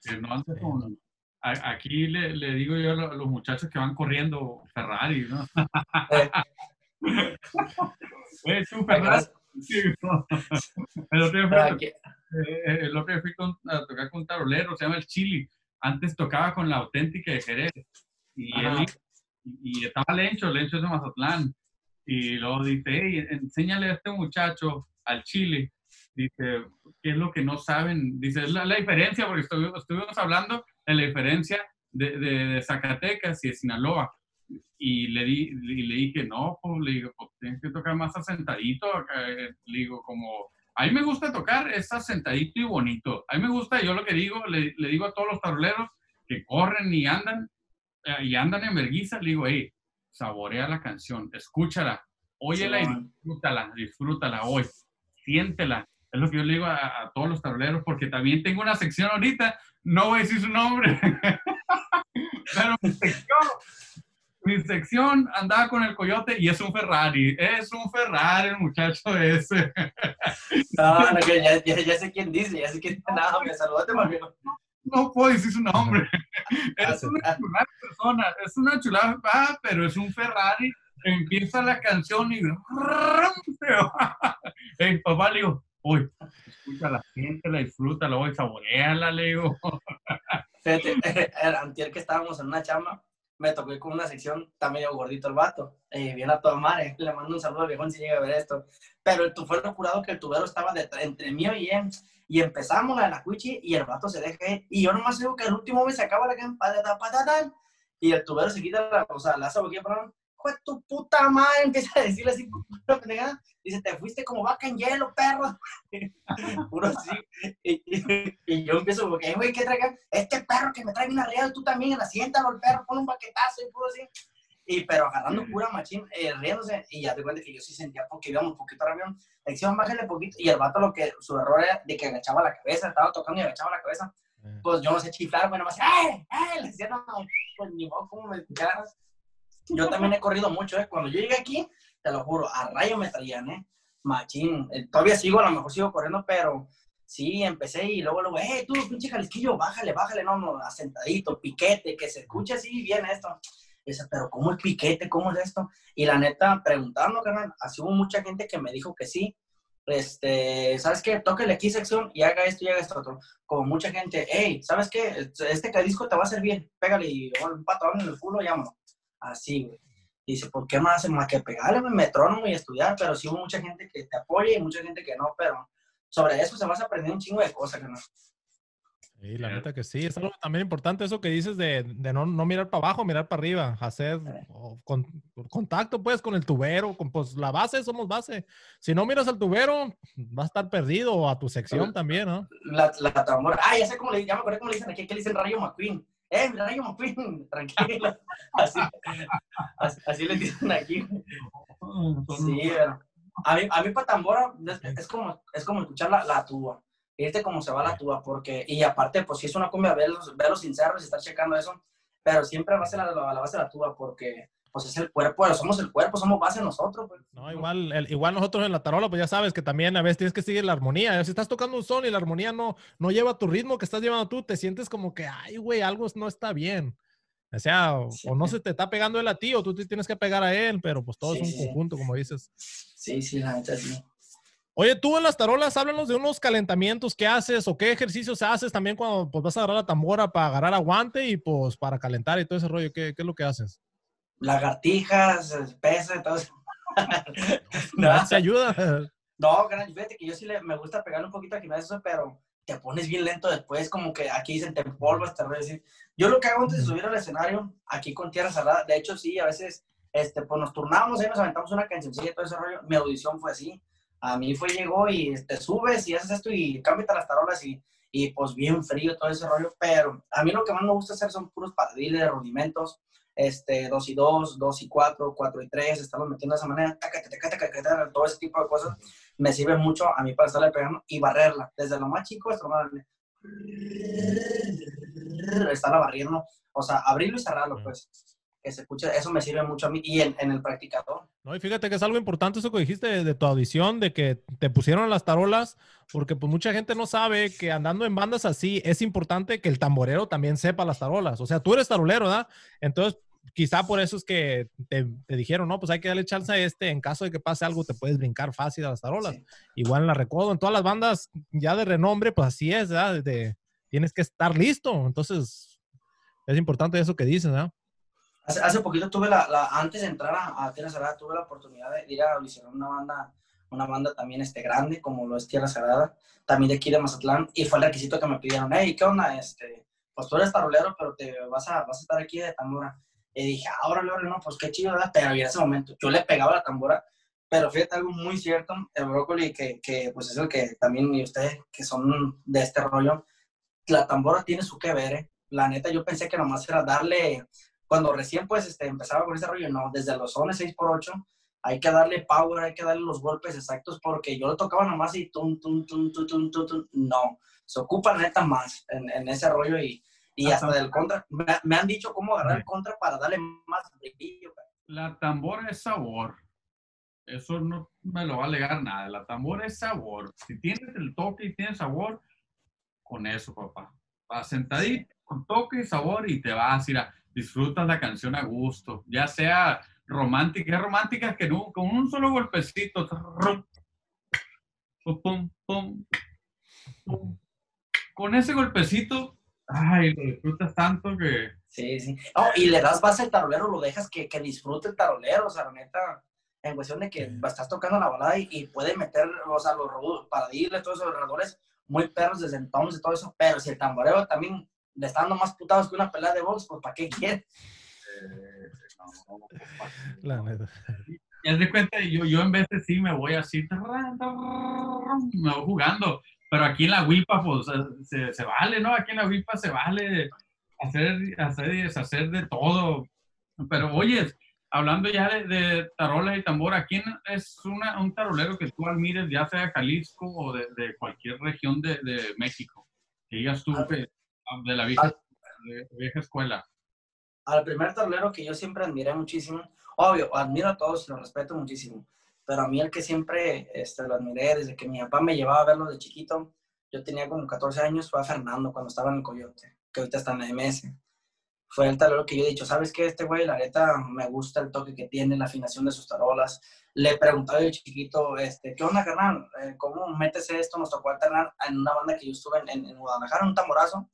Sí, no, antes con, aquí le, le, digo yo a los muchachos que van corriendo Ferrari, ¿no? es un Ferrari. El otro día fui, eh, el otro día fui a tocar con un tarolero, se llama el Chili. Antes tocaba con la auténtica de Jerez. Y, él, y, estaba Lencho, Lencho es de Mazatlán. Y luego dice, hey, enséñale a este muchacho, al Chili. Dice, ¿qué es lo que no saben? Dice, es la, la diferencia, porque estuvimos hablando en la diferencia de, de, Zacatecas y de Sinaloa. Y le, di, y le dije, no, pues le digo, pues tienes que tocar más asentadito. Le digo, como, a mí me gusta tocar, es asentadito y bonito. A mí me gusta, yo lo que digo, le, le digo a todos los taroleros que corren y andan, eh, y andan en vergüenza, le digo, hey, saborea la canción, escúchala, óyela y disfrútala, disfrútala hoy, siéntela. Es lo que yo le digo a, a todos los taroleros, porque también tengo una sección ahorita no voy a decir su nombre, pero mi sección, andaba con el coyote y es un Ferrari, es un Ferrari el muchacho ese. no, no, ya, ya, sé quién dice, ya sé quién nada, me saludaste, No puedo decir su nombre. Es una chulada persona, es una chulada, ah, pero es un Ferrari. Empieza la canción y. Hey, papá, le digo, uy, escucha a la gente, la disfruta, luego saboreala, le digo. Fíjate, antier que estábamos en una chamba, me tocó con una sección, está medio gordito el vato, eh, viene a toda madre, le mando un saludo al viejón si llega a ver esto, pero el, fue curado que el tubero estaba entre mío y él, y empezamos la de la cuichi, y el vato se deja, y yo nomás digo que el último me sacaba la que y el tubero se quita la, o sea, la saboquilla, perdón, pues tu puta madre, empieza a decirle así, dice, te fuiste como vaca en hielo, perro. Puro así. Y, yo empiezo porque, güey, ¿qué trae? Este perro que me trae bien arriba, tú también, asiéntalo el perro, pon un paquetazo y puro así. Y, pero agarrando pura machín, eh, riéndose, y ya te cuenta que yo sí sentía porque íbamos un poquito rápido. Le decían, bájale poquito, y el vato lo que, su error era de que agachaba la cabeza, estaba tocando y agachaba la cabeza. Eh. Pues yo no sé chiflar, bueno, más, ¡eh! ¡eh! Le decía, no, pues ni modo, ¿cómo me escucharas? Yo también he corrido mucho, ¿eh? Cuando yo llegué aquí, te lo juro, a rayo me traían, ¿eh? Machín. Eh, todavía sigo, a lo mejor sigo corriendo, pero sí, empecé y luego, luego, ¡eh, tú, pinche Jalisquillo, bájale, bájale! No, no, asentadito, piquete, que se escuche así bien esto. Dice, pero ¿cómo es piquete? ¿Cómo es esto? Y la neta, preguntando, carnal, así hubo mucha gente que me dijo que sí. Este, ¿sabes qué? Tóquele aquí sección y haga esto y haga esto otro. Como mucha gente, hey, ¿sabes qué? Este cadisco te va a hacer bien. Pégale y luego un patón en el culo y vámonos. Así, güey. Dice, ¿por qué más más que pegarle, metrónomo y estudiar? Pero sí hubo mucha gente que te apoya y mucha gente que no, pero sobre eso se vas a aprender un chingo de cosas, carnal. Sí, la neta que sí. Es algo también importante eso que dices de, de no, no, mirar para abajo, mirar para arriba, hacer con, contacto pues con el tubero, con pues la base, somos base. Si no miras al tubero, va a estar perdido o a tu sección también, ¿no? La, la tambora. Ah, ya sé cómo le, ya me acuerdo cómo le dicen aquí, que le dicen Rayo McQueen. ¡Eh, Rayo McQueen! Tranquilo. Así, así, le dicen aquí. Sí, pero a mí, a mí para tambora es, como, es como escuchar la, la tuba irte como se va la tuba, porque, y aparte, pues si es una cumbia, ver los, ver los sinceros y estar checando eso, pero siempre va a ser la, la, base de la tuba, porque pues es el cuerpo, somos el cuerpo, somos base nosotros. Pues. No, igual, igual nosotros en la tarola, pues ya sabes que también a veces tienes que seguir la armonía. Si estás tocando un son y la armonía no, no lleva tu ritmo que estás llevando tú, te sientes como que, ay, güey, algo no está bien. O sea, o, no se te está pegando él a ti, o tú te tienes que pegar a él, pero pues todo es un conjunto, como dices. Sí, sí, la neta sí. Oye, tú en las tarolas, háblanos de unos calentamientos que haces o qué ejercicios haces también cuando pues, vas a agarrar la tambora para agarrar aguante y pues para calentar y todo ese rollo. ¿Qué, qué es lo que haces? Lagartijas, pesas, todo eso. no, ¿Se ayuda? No, fíjate que yo sí le, me gusta pegarle un poquito al gimnasio, pero te pones bien lento después, como que aquí dicen te empolvas, te decir. Yo lo que hago antes de subir al escenario, aquí con tierra salada, de hecho sí, a veces este, pues nos turnamos, ahí nos aventamos una cancioncilla y todo ese rollo. Mi audición fue así a mí fue, llegó y te subes y haces esto y cámbiate las tarolas y, y pues bien frío todo ese rollo, pero a mí lo que más me gusta hacer son puros paradiles, rudimentos, este, 2 y 2, 2 y 4, 4 y 3, estamos metiendo de esa manera, todo ese tipo de cosas me sirve mucho a mí para estarle pegando y barrerla, desde lo más chico hasta lo más estarla barriendo, o sea, abrirlo y cerrarlo, pues que se escuche, eso me sirve mucho a mí y en, el practicador. No, y fíjate que es algo importante eso que dijiste de, tu audición, de que te pusieron las tarolas, porque pues mucha gente no sabe que andando en bandas así es importante que el tamborero también sepa las tarolas. O sea, tú eres tarolero, ¿verdad? Entonces, quizá por eso es que te, dijeron, no, pues hay que darle chance a este, en caso de que pase algo, te puedes brincar fácil a las tarolas. Igual en la Recodo, en todas las bandas ya de renombre, pues así es, ¿verdad? De, tienes que estar listo. Entonces, es importante eso que dices, ¿verdad? Hace, hace poquito tuve la, la, antes de entrar a, a Tierra Sagrada, tuve la oportunidad de ir a audicionar una banda, una banda también este, grande, como lo es Tierra Sagrada, también de aquí de Mazatlán, y fue el requisito que me pidieron, hey, ¿qué onda? Este, pues tú eres tarolero, pero te vas a, vas a estar aquí de tambora. Y dije, ahora, ahora, no, pues qué chido, ¿verdad? Pero en ese momento yo le pegaba la tambora, pero fíjate algo muy cierto, el brócoli, que, que pues es el que también, y ustedes que son de este rollo, la tambora tiene su que ver, ¿eh? La neta, yo pensé que nomás era darle cuando recién pues este, empezaba con ese rollo, no, desde los zones 6x8 hay que darle power, hay que darle los golpes exactos porque yo lo tocaba nomás y tum, tum, tum, tum, tum, tum, tum. no, se ocupa neta más en, en ese rollo y, y hasta del contra, me, han dicho cómo agarrar el contra para darle más brillo. La tambora es sabor. Eso no me lo va a alegar nada. La tambora es sabor. Si tienes el toque y tienes sabor, con eso, papá. Va sentadito, con toque y sabor y te vas a ir a disfrutas la canción a gusto, ya sea romántica, romántica que no, con un solo golpecito, con ese golpecito, ay, lo disfrutas tanto que... Sí, sí. y le das base al tarolero, lo dejas que, que disfrute el tarolero, o sea, la neta, en cuestión de que estás tocando la balada y, puede meter, o sea, los paradiles, todos esos alrededores, muy perros desde entonces, todo eso, pero si el tamboreo también le está dando más putados que una pelea de box, pues ¿para qué quiere? Eh, La neta. Y haz de cuenta, yo, yo en vez de sí me voy así, me voy jugando, pero aquí en la WIPA, pues se, se vale, ¿no? Aquí en la WIPA se vale hacer, hacer y deshacer de todo. Pero oye, hablando ya de, de tarolas y tambora, ¿quién es una, un tarolero que tú admires, ya sea de Jalisco o de, de cualquier región de, de México? Que digas tú que Ah, de la vieja, vieja escuela. Al primer tablero que yo siempre admiré muchísimo, obvio, admiro a todos, los respeto muchísimo, pero a mí el que siempre este, lo admiré desde que mi papá me llevaba a verlo de chiquito, yo tenía como 14 años, fue a Fernando cuando estaba en el Coyote, que ahorita está en la MS. Fue el tablero que yo he dicho, ¿sabes qué? Este güey, la neta, me gusta el toque que tiene, la afinación de sus tarolas. Le preguntaba yo chiquito, este, ¿qué onda, carnal? Eh, ¿Cómo metes esto? Nos tocó alternar en una banda que yo estuve en, en Guadalajara, un tamborazo,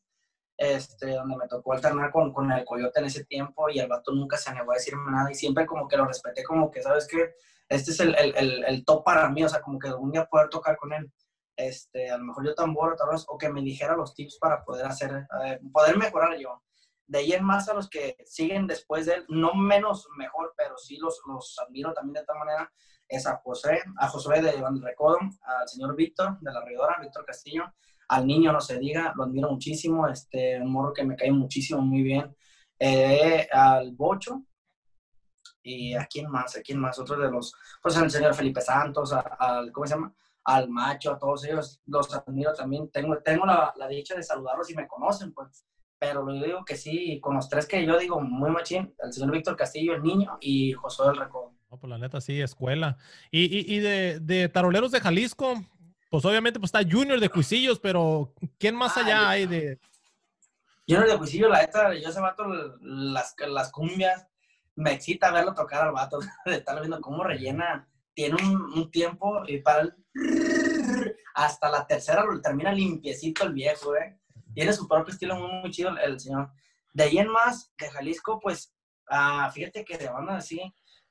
este, donde me tocó alternar con, con el Coyote en ese tiempo y el vato nunca se negó a decirme nada y siempre como que lo respeté, como que, ¿sabes qué? Este es el, el, el, top para mí, o sea, como que algún día poder tocar con él este, a lo mejor yo tambor o que me dijera los tips para poder hacer, eh, poder mejorar yo. De ahí en más a los que siguen después de él, no menos mejor, pero sí los, los admiro también de tal manera, es a José, a José de Iván Recodo, al señor Víctor de la Regidora, Víctor Castillo, al niño no se diga, lo admiro muchísimo, este, un morro que me cae muchísimo, muy bien, eh, al Bocho, y a quién más, a quién más, otro de los, pues al señor Felipe Santos, al, ¿cómo se llama? al macho, a todos ellos, los admiro también. Tengo, tengo la, la dicha de saludarlos y me conocen, pues. Pero yo digo que sí, con los tres que yo digo muy machín, el señor Víctor Castillo, el niño, y José del Recodo. No, pues la neta sí, escuela. Y, y, y de, de, taroleros de Jalisco, pues obviamente pues está Junior de Cuisillos, pero ¿quién más allá hay de...? Junior de Cuisillos, la neta, yo ese vato, las, las cumbias, me excita verlo tocar al vato, de estar viendo cómo rellena, tiene un, tiempo y para el hasta la tercera lo termina limpiecito el viejo, ¿eh? Tiene su propio estilo muy, chido el, señor. De ahí en más, de Jalisco, pues, ah, fíjate que de banda así,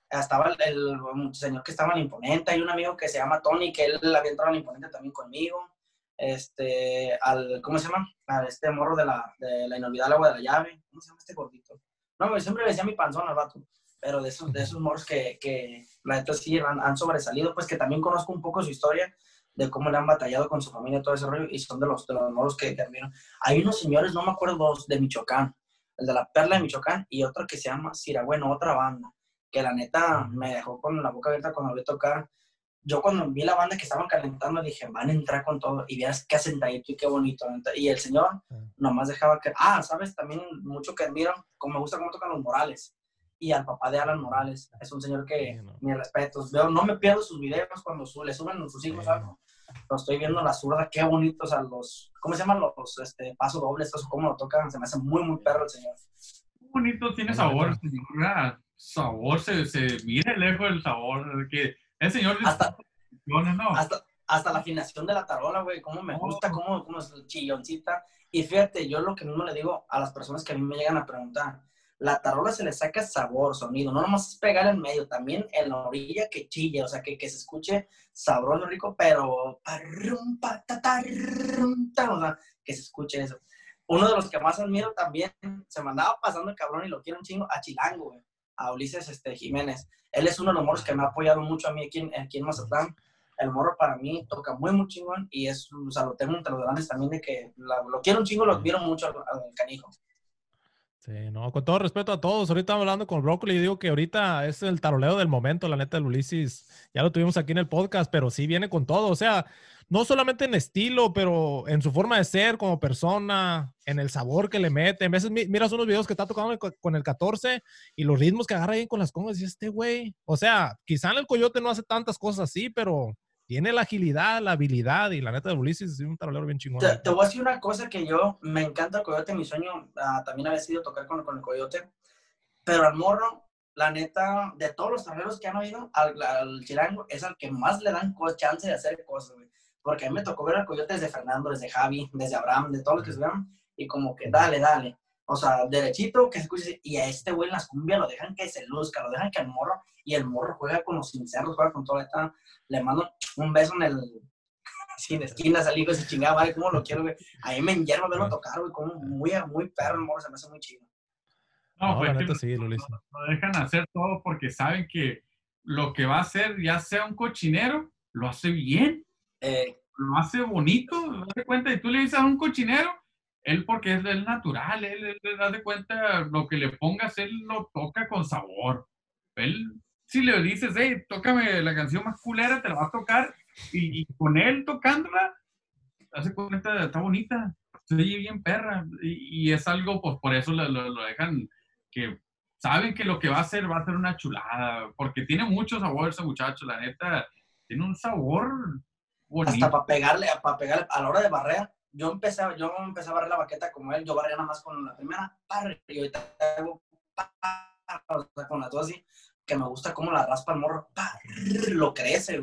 estaba el, señor que estaba en Imponente, hay un amigo que se llama Tony, que él había entrado en Imponente también conmigo, este, al, ¿cómo se llama? A este morro de la, de la inolvidable agua de la llave, ¿cómo se llama este gordito? No, siempre le decía mi panzón al vato, pero de esos, de esos morros que, que la neta sí han, han sobresalido, pues que también conozco un poco su historia, de cómo le han batallado con su familia todo ese rollo, y son de los, de los moros que terminan. Hay unos señores, no me acuerdo dos, de Michoacán, el de la Perla de Michoacán, y otro que se llama Bueno, otra banda, que la neta me dejó con la boca abierta cuando vi tocar. Yo cuando vi la banda que estaban calentando, dije, van a entrar con todo, y veas qué asentadito y qué bonito. Y el señor nomás dejaba que, ah, ¿sabes? También mucho que admiro, como me gusta cómo tocan los Morales y al papá de Alan Morales. Es un señor que, mi respeto, veo, no me pierdo sus videos cuando le suben sus hijos algo. Lo estoy viendo la zurda, qué bonitos a los, ¿cómo se llaman los este, pasos dobles? ¿Cómo lo tocan? Se me hace muy, muy perro el señor. bonito, tiene sabor, señor. Sabor, se, se mira lejos el sabor. Que el señor. Hasta, hasta, hasta la afinación de la tarola, güey, cómo me gusta, cómo, cómo es chilloncita. Y fíjate, yo lo que mismo le digo a las personas que a mí me llegan a preguntar, la tarola se le saca sabor, sonido, no nomás es pegar en medio, también en la orilla que chille, o sea, que, que se escuche sabroso, rico, pero o sea, que se escuche eso. Uno de los que más admiro también, se mandaba pasando el cabrón y lo quiero un chingo, a Chilango, a Ulises este, Jiménez. Él es uno de los morros que me ha apoyado mucho a mí aquí en, aquí en Mazatlán. El morro para mí toca muy, muy chingón y es, o sea, lo tengo entre los grandes también de que lo quiero un chingo, lo admiro mucho al, al canijo. Sí, no, con todo respeto a todos. Ahorita hablando con Broccoli y digo que ahorita es el taroleo del momento, la neta del Ulises. Ya lo tuvimos aquí en el podcast, pero sí viene con todo. O sea, no solamente en estilo, pero en su forma de ser como persona, en el sabor que le mete. En veces miras unos videos que está tocando con el 14 y los ritmos que agarra ahí con las congas y este güey. O sea, quizá en el Coyote no hace tantas cosas así, pero tiene la agilidad, la habilidad y la neta de Ulises es un tarolero bien chingón. Te, voy a decir una cosa que yo, me encanta el Coyote, mi sueño uh, también había sido tocar con, con, el Coyote, pero al morro, la neta, de todos los taroleros que han oído, al, al, Chilango es al que más le dan chance de hacer cosas, güey. Porque a mí me tocó ver al Coyote desde Fernando, desde Javi, desde Abraham, de todos los que se vean, y como que dale, dale. O sea, derechito, que se escuche. Y a este güey en las cumbias lo dejan que se luzca, lo dejan que el morro, y el morro juega con los sinceros, juega con todo. Esta, le mando un beso en el. Sin esquinas al hijo, ese chingado, vale, cómo lo quiero, güey. A mí me enyerma verlo tocar, güey, como muy, muy perro el morro, se me hace muy chido. No, pues no, sí, lo, lo, dejan hacer todo porque saben que lo que va a hacer, ya sea un cochinero, lo hace bien. Eh, lo hace bonito, ¿no te cuenta? Y tú le dices a un cochinero, él porque es el natural, él, le da de cuenta lo que le pongas, él lo toca con sabor. Él, si le dices, hey, tócame la canción más culera, te la va a tocar, y, con él tocándola, hace cuenta, está bonita. se oye bien perra. Y, es algo, pues por eso lo, lo, dejan, que saben que lo que va a hacer va a ser una chulada, porque tiene mucho sabor ese muchacho, la neta, tiene un sabor bonito. Hasta para pegarle, para pegarle a la hora de barrer. Yo empecé, yo empecé a barrer la baqueta como él, yo barría nada más con la primera, y ahorita hago con las dos así, que me gusta cómo la raspa el morro, lo crece,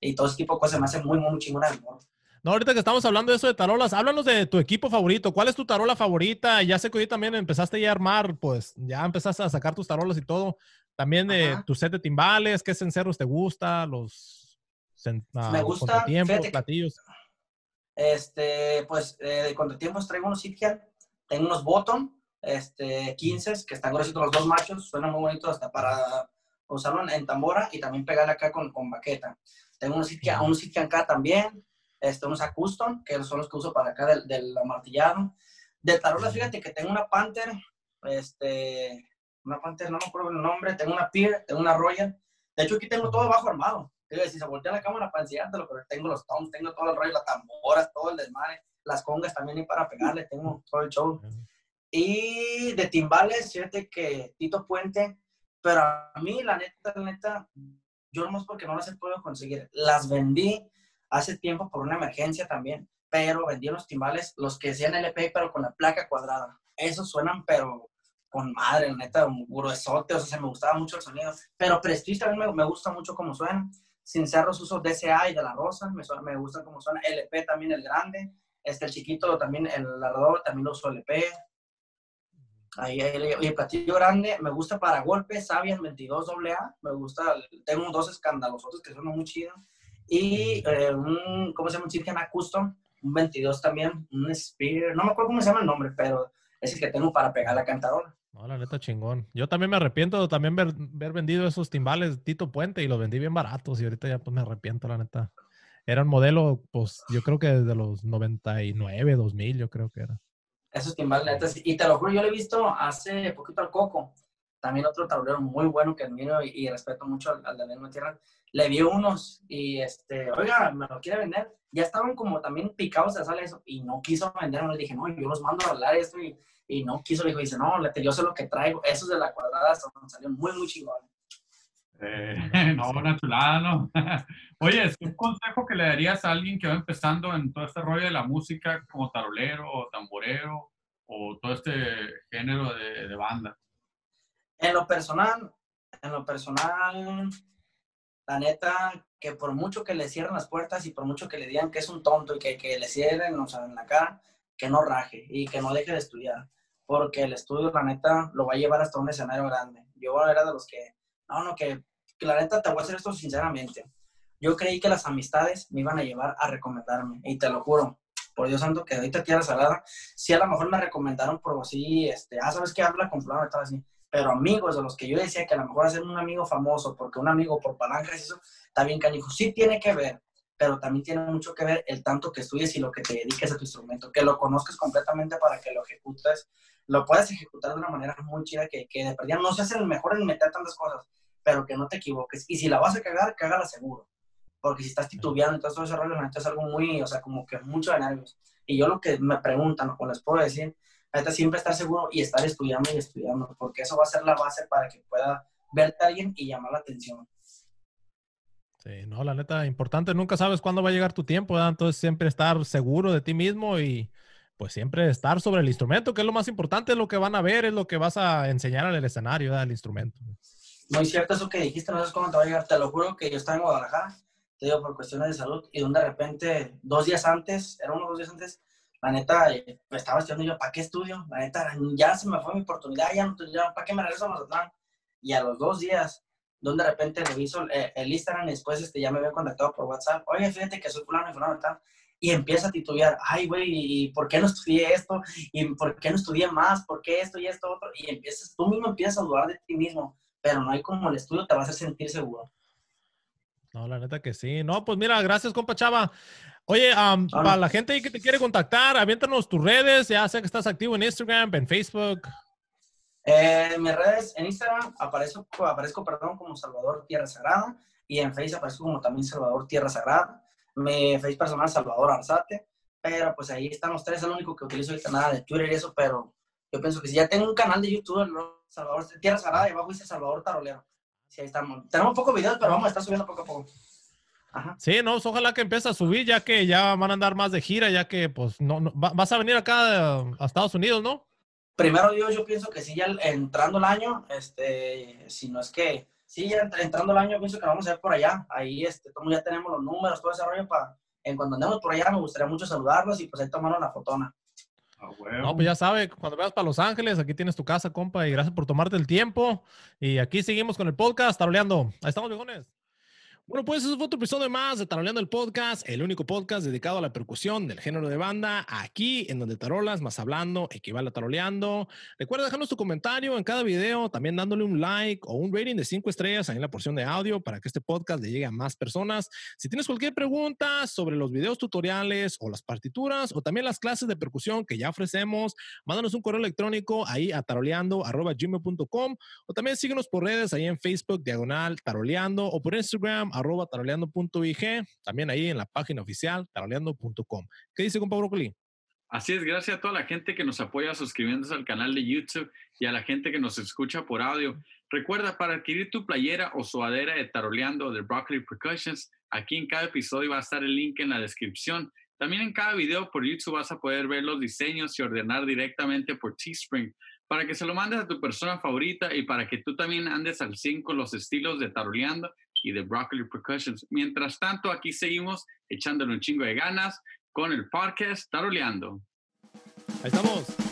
Y todo ese tipo de cosas me hace muy, muy chingona el morro. No, ahorita que estamos hablando de eso de tarolas, háblanos de tu equipo favorito. ¿Cuál es tu tarola favorita? Ya sé que hoy también empezaste ya a armar, pues ya empezaste a sacar tus tarolas y todo. También de tu set de timbales, ¿qué cencerros te gusta? Los uh, me gusta, platillos. Este, pues eh, de contratiempos traigo unos Sithian, tengo unos Bottom, este, 15 que están gruesitos los dos machos, suenan muy bonitos hasta para usarlo en, tambora y también pegarle acá con, con baqueta. Tengo unos Sithian, unos Sithian acá también, este, unos a custom, que son los que uso para acá del, del amartillado. De tarolas, fíjate que tengo una Panther, este, una Panther, no me acuerdo el nombre, tengo una Pier, tengo una Royal. De hecho, aquí tengo todo bajo armado. Si se voltea la cámara para enseñártelo, pero tengo los toms, tengo todo el rollo, las tamboras, todo el desmadre, las congas también y para pegarle, tengo todo el show. Y de timbales, fíjate que Tito Puente, pero a mí, la neta, la neta, yo no es porque no las he podido conseguir. Las vendí hace tiempo por una emergencia también, pero vendí unos timbales, los que decían LP, pero con la placa cuadrada. Esos suenan, pero con madre, neta, un gruesote, o sea, se me gustaba mucho el sonido. Pero Prestige también me, gusta mucho cómo suenan. Sin cerros uso DCA y de la Rosa, me, me gusta cómo suena. LP también el grande. Este, el chiquito también, el largador también lo uso LP. Ahí, ahí, y el platillo grande, me gusta para golpes, Sabian 22 AA, me gusta, tengo dos escandalosos que suenan muy chidos. Y eh, un, ¿cómo se llama? Un Sirgena Custom, un 22 también, un Spear, no me acuerdo cómo se llama el nombre, pero es el que tengo para pegar la cantadora. No, la neta chingón. Yo también me arrepiento de también ver, vendido esos timbales Tito Puente y los vendí bien baratos y ahorita ya pues me arrepiento, la neta. Era un modelo, pues yo creo que desde los 99, 2000, yo creo que era. Esos timbales, neta, y te lo juro, yo lo he visto hace poquito al Coco. También otro tablero muy bueno que admiro y, respeto mucho al, al de la Tierra le vi unos y, este, oiga, me lo quiere vender. Ya estaban como también picados de sale eso y no quiso venderme. Le dije, no, yo los mando a hablar esto y, y no quiso. Le dijo, dice, no, yo sé lo que traigo. Esos de la cuadrada salió muy, muy chingón. Eh, no, una chulada, ¿no? Oye, un consejo que le darías a alguien que va empezando en todo este rollo de la música como tarolero o tamborero o todo este género de, de banda? En lo personal, en lo personal, la neta, que por mucho que le cierren las puertas y por mucho que le digan que es un tonto y que, que le cierren, o sea, en la cara, que no raje y que no deje de estudiar, porque el estudio, la neta, lo va a llevar hasta un escenario grande. Yo era de los que, no, no, que, que la neta, te voy a hacer esto sinceramente. Yo creí que las amistades me iban a llevar a recomendarme, y te lo juro, por Dios santo, que ahorita tierra salada, si a lo mejor me recomendaron por así, este, ah, ¿sabes qué? Habla con fulano, estaba así pero amigos de los que yo decía que a lo mejor hacer un amigo famoso, porque un amigo por palancas, eso está bien canijo. Sí tiene que ver, pero también tiene mucho que ver el tanto que estudies y lo que te dediques a tu instrumento, que lo conozcas completamente para que lo ejecutes, lo puedas ejecutar de una manera muy chida, que, que de perdida no seas el mejor en meter tantas cosas, pero que no te equivoques. Y si la vas a cagar, cágala seguro. Porque si estás titubeando y todo ese rollo, es algo muy, o sea, como que mucho de nervios. Y yo lo que me preguntan, o les puedo decir, siempre estar seguro y estar estudiando y estudiando, porque eso va a ser la base para que pueda verte a alguien y llamar la atención. Sí, no, la neta, importante, nunca sabes cuándo va a llegar tu tiempo, ¿verdad? entonces siempre estar seguro de ti mismo y pues siempre estar sobre el instrumento, que es lo más importante, es lo que van a ver, es lo que vas a enseñar en el escenario, del instrumento. Muy cierto eso que dijiste, no sabes cuándo te va a llegar, te lo juro que yo estaba en Guadalajara, te digo por cuestiones de salud, y donde de repente, dos días antes, era unos dos días antes, la neta, eh, estaba estudiando yo, ¿para qué estudio? La neta, ya se me fue mi oportunidad, ya, ya ¿para qué me regreso a Mazatlán? Y a los dos días, donde de repente reviso el, el Instagram y después este, ya me había contactado por WhatsApp, oye, fíjate que soy fulano y fulano tal, y empieza a titubear, ay, güey, ¿y por qué no estudié esto? ¿Y por qué no estudié más? ¿Por qué esto y esto otro? Y empiezas, tú mismo empiezas a dudar de ti mismo, pero no hay como el estudio te va a hacer sentir seguro. No, la neta que sí. No, pues mira, gracias, compa Chava. Oye, para la gente que te quiere contactar, aviéntanos tus redes. Ya sé que estás activo en Instagram, en Facebook. Eh, mis redes, en Instagram aparezco, aparezco perdón, como Salvador Tierra Sagrada y en Facebook aparezco como también Salvador Tierra Sagrada. Mi Facebook personal Salvador Arzate. pero pues ahí están los tres, es el único que utilizo ahorita nada de Twitter y eso, pero yo pienso que si ya tengo un canal de YouTube, ¿no? Salvador, Tierra Sarada, y abajo dice Salvador Tarolero. Sí, ahí estamos. Tenemos pocos videos, pero vamos a estar subiendo poco a poco. Ajá. Sí, no, pues, ojalá que empiece a subir, ya que ya van a andar más de gira, ya que pues no, no vas a venir acá a Estados Unidos, ¿no? Primero Dios, yo pienso que sí, ya entrando el año, este, si no es que, sí, ya entrando el año, pienso que vamos a ir por allá. Ahí, este, como ya tenemos los números, todo ese rollo, para, en cuando andemos por allá, me gustaría mucho saludarlos y pues ahí tomaron la fotona. Ah, No, pues ya sabe, cuando veas para Los Ángeles, aquí tienes tu casa, compa, y gracias por tomarte el tiempo. Y aquí seguimos con el podcast, taroleando. Ahí estamos, viejones. Bueno, pues eso fue otro episodio más de Taroleando el Podcast, el único podcast dedicado a la percusión del género de banda, aquí en donde tarolas más hablando equivale a taroleando. Recuerda dejarnos tu comentario en cada video, también dándole un like o un rating de cinco estrellas ahí en la porción de audio para que este podcast le llegue a más personas. Si tienes cualquier pregunta sobre los videos tutoriales o las partituras o también las clases de percusión que ya ofrecemos, mándanos un correo electrónico ahí a taroleando.gmail.com o también síguenos por redes ahí en Facebook, diagonal, taroleando o por Instagram, arroba taroleando.ig, también ahí en la página oficial taroleando.com. ¿Qué dice compa Broccoli? Así es, gracias a toda la gente que nos apoya suscribiéndose al canal de YouTube y a la gente que nos escucha por audio. Recuerda, para adquirir tu playera o suadera de Taroleando de Broccoli Percussions, aquí en cada episodio va a estar el link en la descripción. También en cada video por YouTube vas a poder ver los diseños y ordenar directamente por Teespring para que se lo mandes a tu persona favorita y para que tú también andes al 5 los estilos de Taroleando y de Broccoli Percussions. Mientras tanto, aquí seguimos echándole un chingo de ganas con el podcast Taroleando. Ahí estamos.